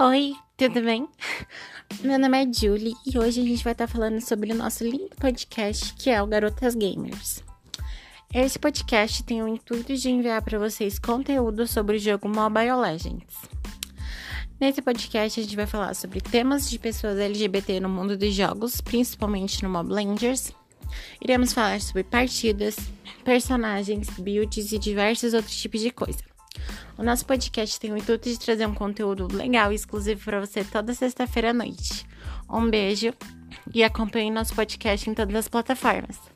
Oi, tudo bem? Meu nome é Julie e hoje a gente vai estar falando sobre o nosso lindo podcast que é o Garotas Gamers. Esse podcast tem o intuito de enviar para vocês conteúdo sobre o jogo Mobile Legends. Nesse podcast a gente vai falar sobre temas de pessoas LGBT no mundo dos jogos, principalmente no Mob Legends. Iremos falar sobre partidas, personagens, builds e diversos outros tipos de coisa. O nosso podcast tem o intuito de trazer um conteúdo legal e exclusivo para você toda sexta-feira à noite. Um beijo e acompanhe nosso podcast em todas as plataformas.